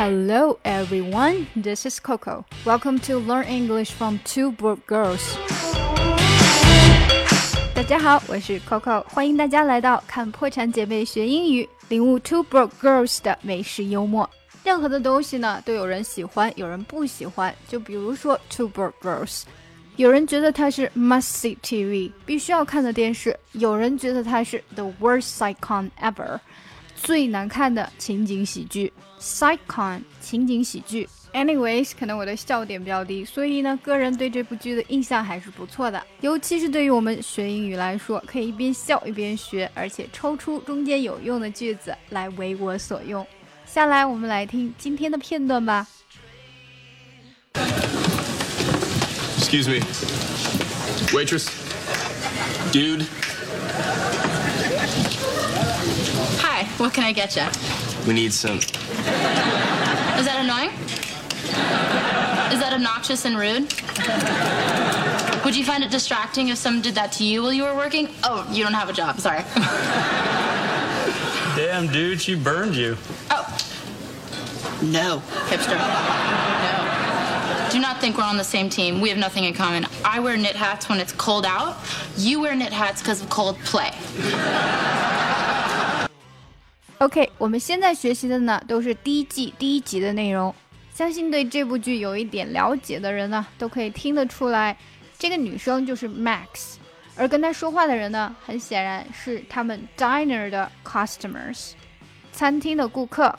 Hello everyone, this is Coco. Welcome to Learn English from Two Broke Girls. 大家好，我是 Coco，欢迎大家来到看破产姐妹学英语，领悟 Two Broke Girls 的美式幽默。任何的东西呢，都有人喜欢，有人不喜欢。就比如说 Two Broke Girls，有人觉得它是 must see TV，必须要看的电视；有人觉得它是 the worst sitcom ever。 最难看的情景喜剧，sitcom 情景喜剧。Anyways，可能我的笑点比较低，所以呢，个人对这部剧的印象还是不错的。尤其是对于我们学英语来说，可以一边笑一边学，而且抽出中间有用的句子来为我所用。下来，我们来听今天的片段吧。Excuse me, waitress, dude. What can I get you? We need some. Is that annoying? Is that obnoxious and rude? Would you find it distracting if someone did that to you while you were working? Oh, you don't have a job. Sorry. Damn, dude, she burned you. Oh. No, hipster. No. Do not think we're on the same team. We have nothing in common. I wear knit hats when it's cold out. You wear knit hats because of cold play. OK，我们现在学习的呢都是第一季第一集的内容。相信对这部剧有一点了解的人呢，都可以听得出来，这个女生就是 Max，而跟她说话的人呢，很显然是他们 diner 的 customers，餐厅的顾客。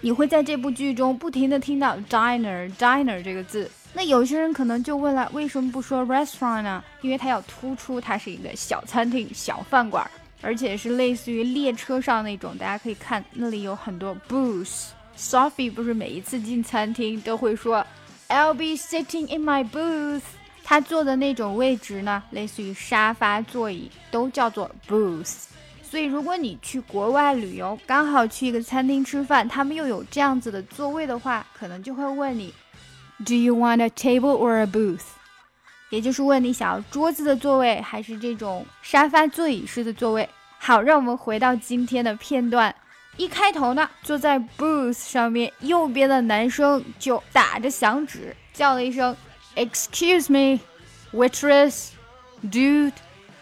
你会在这部剧中不停的听到 diner diner 这个字。那有些人可能就问了，为什么不说 restaurant 呢？因为它要突出它是一个小餐厅、小饭馆。而且是类似于列车上那种，大家可以看那里有很多 booth。Sophie 不是每一次进餐厅都会说 "I'll be sitting in my booth"，他坐的那种位置呢，类似于沙发座椅，都叫做 booth。所以如果你去国外旅游，刚好去一个餐厅吃饭，他们又有这样子的座位的话，可能就会问你 "Do you want a table or a booth？" 也就是问你想要桌子的座位，还是这种沙发座椅式的座位。好，让我们回到今天的片段。一开头呢，坐在 booth 上面右边的男生就打着响指叫了一声 "Excuse me, waitress, dude"。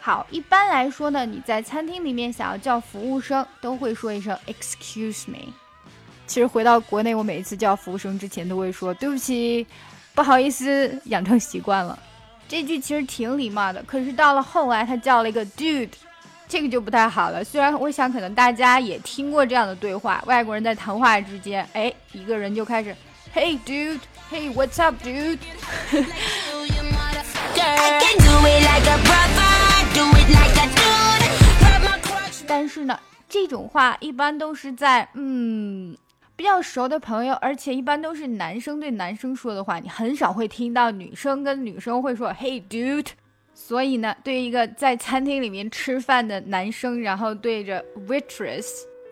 好，一般来说呢，你在餐厅里面想要叫服务生，都会说一声 "Excuse me"。其实回到国内，我每一次叫服务生之前都会说对不起，不好意思，养成习惯了。这句其实挺礼貌的，可是到了后来，他叫了一个 dude，这个就不太好了。虽然我想可能大家也听过这样的对话，外国人在谈话之间，哎，一个人就开始，Hey dude，Hey what's up dude？但是呢，这种话一般都是在嗯。比较熟的朋友，而且一般都是男生对男生说的话，你很少会听到女生跟女生会说 “Hey dude”。所以呢，对于一个在餐厅里面吃饭的男生，然后对着 waitress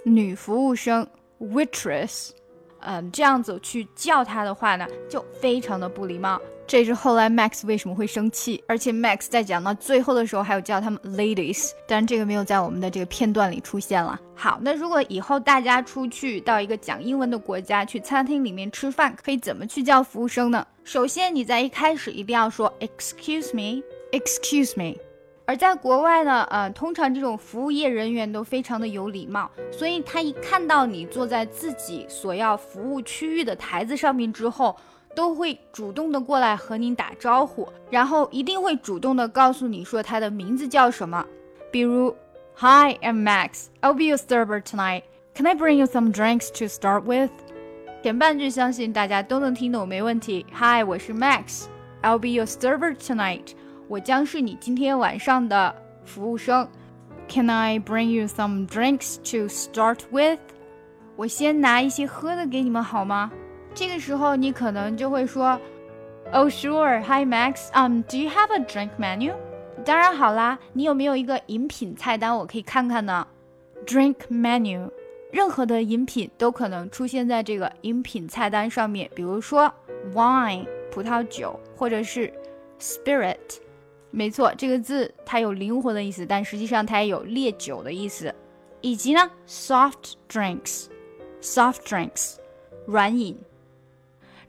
女服务生 waitress，嗯，这样子去叫他的话呢，就非常的不礼貌。这是后来 Max 为什么会生气，而且 Max 在讲到最后的时候还有叫他们 ladies，当然这个没有在我们的这个片段里出现了。好，那如果以后大家出去到一个讲英文的国家，去餐厅里面吃饭，可以怎么去叫服务生呢？首先你在一开始一定要说 excuse me，excuse me。而在国外呢，呃，通常这种服务业人员都非常的有礼貌，所以他一看到你坐在自己所要服务区域的台子上面之后。都会主动的过来和你打招呼，然后一定会主动的告诉你说他的名字叫什么，比如，Hi, I'm Max. I'll be your server tonight. Can I bring you some drinks to start with? 前半句相信大家都能听懂，没问题。Hi，我是 Max. I'll be your server tonight. 我将是你今天晚上的服务生。Can I bring you some drinks to start with? 我先拿一些喝的给你们好吗？这个时候你可能就会说，Oh sure, hi Max, um, do you have a drink menu? 当然好啦，你有没有一个饮品菜单我可以看看呢？Drink menu，任何的饮品都可能出现在这个饮品菜单上面，比如说 wine 葡萄酒，或者是 spirit，没错，这个字它有灵魂的意思，但实际上它也有烈酒的意思，以及呢 soft drinks，soft drinks。软饮。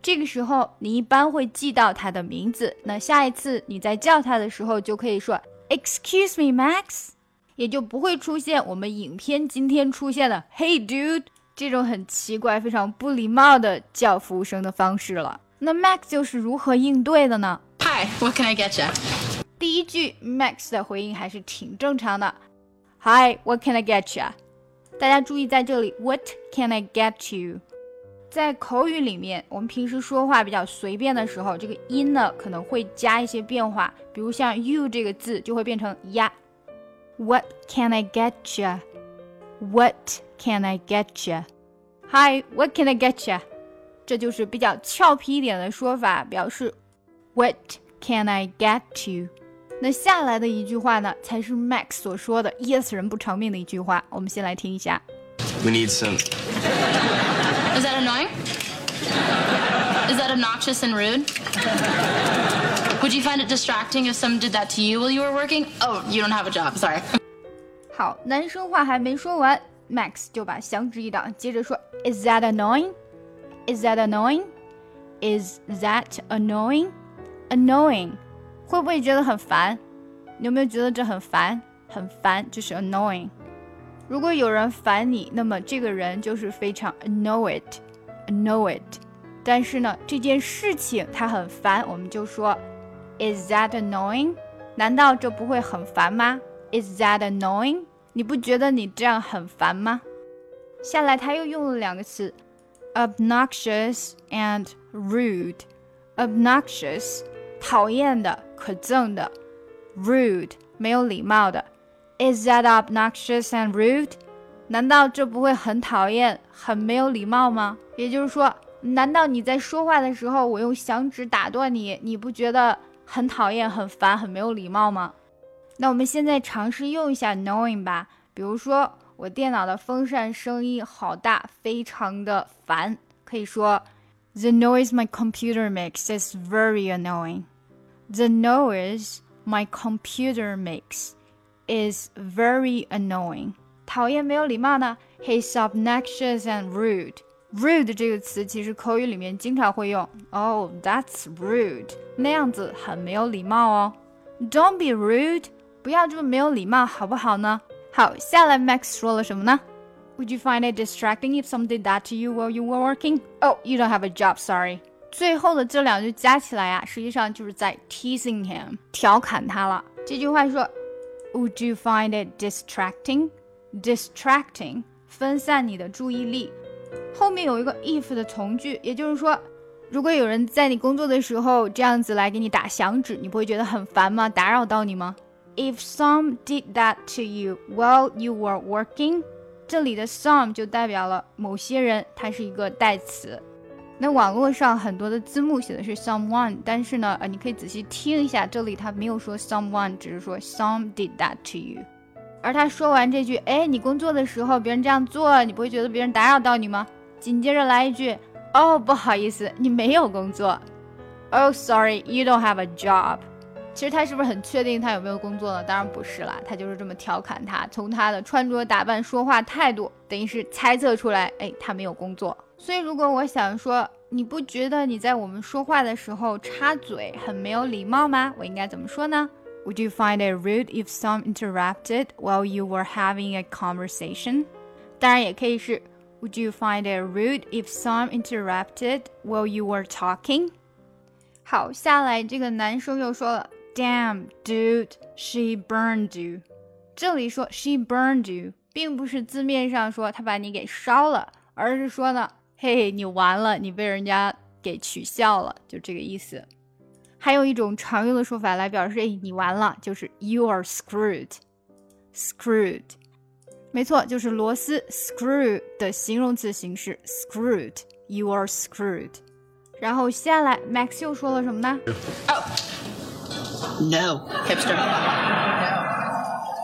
这个时候你一般会记到他的名字，那下一次你在叫他的时候就可以说 Excuse me, Max，也就不会出现我们影片今天出现的 Hey dude 这种很奇怪、非常不礼貌的叫服务生的方式了。那 Max 就是如何应对的呢？Hi, what can I get you? 第一句 Max 的回应还是挺正常的，Hi, what can I get you？大家注意在这里，What can I get you？在口语里面，我们平时说话比较随便的时候，这个音呢可能会加一些变化，比如像 you 这个字就会变成呀。What can I get you？What can I get you？Hi，What can I get you？这就是比较俏皮一点的说法，表示 What can I get you？那下来的一句话呢，才是 Max 所说的噎死人不偿命的一句话。我们先来听一下。We need some. Is that annoying? Is that obnoxious and rude? Would you find it distracting if someone did that to you while you were working? Oh, you don't have a job, sorry. 好，男生话还没说完，Max 就把响指一挡，接着说：“Is that annoying? Is that annoying? Is that annoying? Annoying，会不会觉得很烦？你有没有觉得这很烦？很烦就是 annoying。 如果有人烦你，那么这个人就是非常 annoyed，annoyed。但是呢，这件事情他很烦，我们就说 Is that annoying？难道这不会很烦吗？Is that annoying？你不觉得你这样很烦吗？下来他又用了两个词，obnoxious and rude。obnoxious，讨厌的、可憎的；rude，没有礼貌的。Is that obnoxious and rude？难道这不会很讨厌、很没有礼貌吗？也就是说，难道你在说话的时候，我用响指打断你，你不觉得很讨厌、很烦、很没有礼貌吗？那我们现在尝试用一下 annoying 吧。比如说，我电脑的风扇声音好大，非常的烦，可以说 The noise my computer makes is very annoying. The noise my computer makes is very annoying. 讨厌没有礼貌呢？He's obnoxious and rude. Rude 这个词其实口语里面经常会用。Oh, that's rude. 那样子很没有礼貌哦。Don't be rude. 不要这么没有礼貌，好不好呢？好，下来 Max 说了什么呢？Would you find it distracting if someone did that to you while you were working? Oh, you don't have a job, sorry. 最后的这两句加起来呀、实际上就是在 teasing him，调侃他了。这句话说 ，Would you find it distracting? Distracting，分散你的注意力。后面有一个 if 的从句，也就是说，如果有人在你工作的时候这样子来给你打响指，你不会觉得很烦吗？打扰到你吗？If some did that to you while you were working，这里的 some 就代表了某些人，它是一个代词。那网络上很多的字幕写的是 someone，但是呢，呃，你可以仔细听一下，这里他没有说 someone，只是说 some did that to you。而他说完这句，哎，你工作的时候别人这样做，你不会觉得别人打扰到你吗？紧接着来一句，哦，不好意思，你没有工作。Oh, sorry, you don't have a job. 其实他是不是很确定他有没有工作呢？当然不是啦，他就是这么调侃他，从他的穿着打扮、说话态度，等于是猜测出来，哎，他没有工作。所以如果我想说，你不觉得你在我们说话的时候插嘴很没有礼貌吗？我应该怎么说呢？Would you find it rude if some interrupted while you were having a conversation？当然也可以是 Would you find it rude if some interrupted while you were talking？好，下来这个男生又说了，Damn, dude, she burned you。这里说 she burned you，并不是字面上说他把你给烧了，而是说呢，嘿嘿，你完了，你被人家给取笑了，就这个意思。还有一种常用的说法来表示，哎，你完了，就是 you are screwed。screwed，没错，就是螺丝 screw 的形容词形式 screwed。You are screwed。然后接下来，Max 又说了什么呢？No, hipster. No.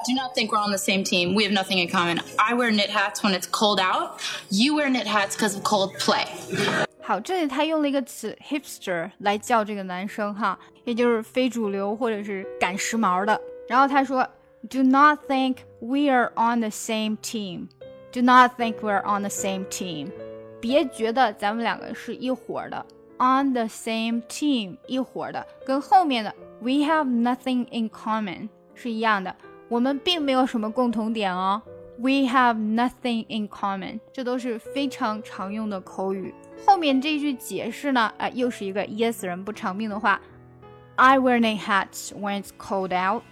Do not think we're on the same team. We have nothing in common. I wear knit hats when it's cold out. You wear knit hats because of cold play. 好，这里他用了一个词 hipster 来叫这个男生哈，也就是非主流或者是赶时髦的。然后他说，Do not think we are on the same team. Do not think we're on the same team. 别觉得咱们两个是一伙的 ，on the same team 一伙的，跟后面的 we have nothing in common 是一样的，我们并没有什么共同点哦。We have nothing in common，这都是非常常用的口语。后面这句解释呢，啊、呃，又是一个噎死人不偿命的话。I wear knit hats when it's cold out.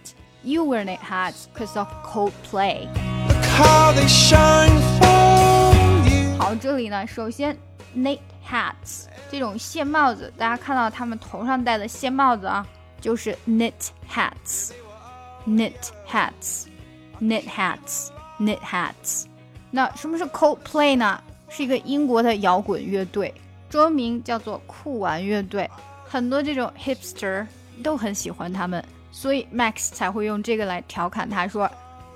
You wear knit hats because of cold play. Look how they shine for you. 好，这里呢，首先 knit hats 这种线帽子，大家看到他们头上戴的线帽子啊，就是 knit hats，knit hats，knit hats，knit hats。那什么是 Coldplay 呢？是一个英国的摇滚乐队，中文名叫做酷玩乐队。很多这种 hipster 都很喜欢他们，所以 Max 才会用这个来调侃他说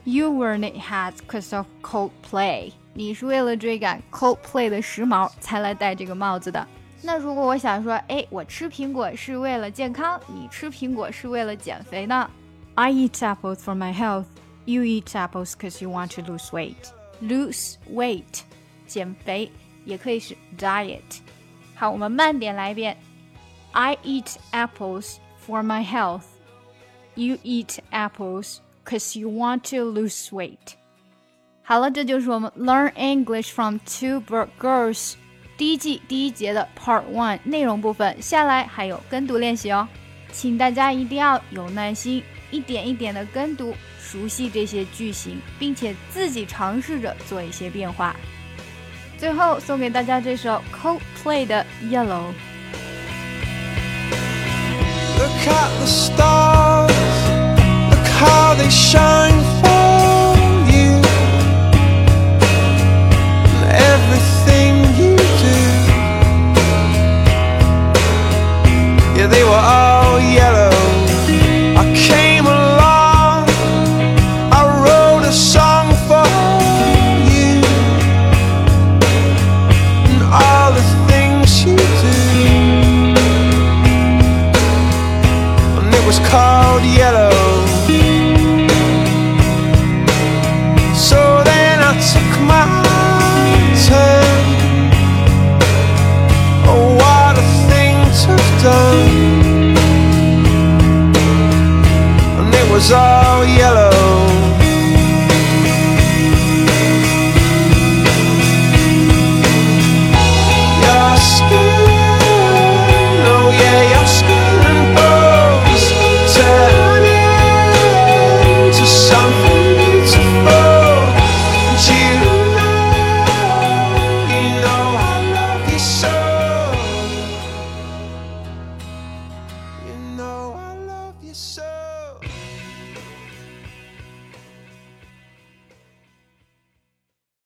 ：“You wear knit hats because of Coldplay。”你是为了追赶 Coldplay 的时髦才来戴这个帽子的。那如果我想说，哎，我吃苹果是为了健康，你吃苹果是为了减肥呢？I eat apples for my health. You eat apples because you want to lose weight. Lose weight，减肥也可以是 diet。好，我们慢点来一遍。I eat apples for my health. You eat apples because you want to lose weight. 好了，这就是我们 Learn English from Two Broke Girls 第一季第一节的 Part One 内容部分。下来还有跟读练习哦，请大家一定要有耐心，一点一点的跟读，熟悉这些句型，并且自己尝试着做一些变化。最后送给大家这首 Coldplay 的 Yellow。Look at the stars. Look how they shine was all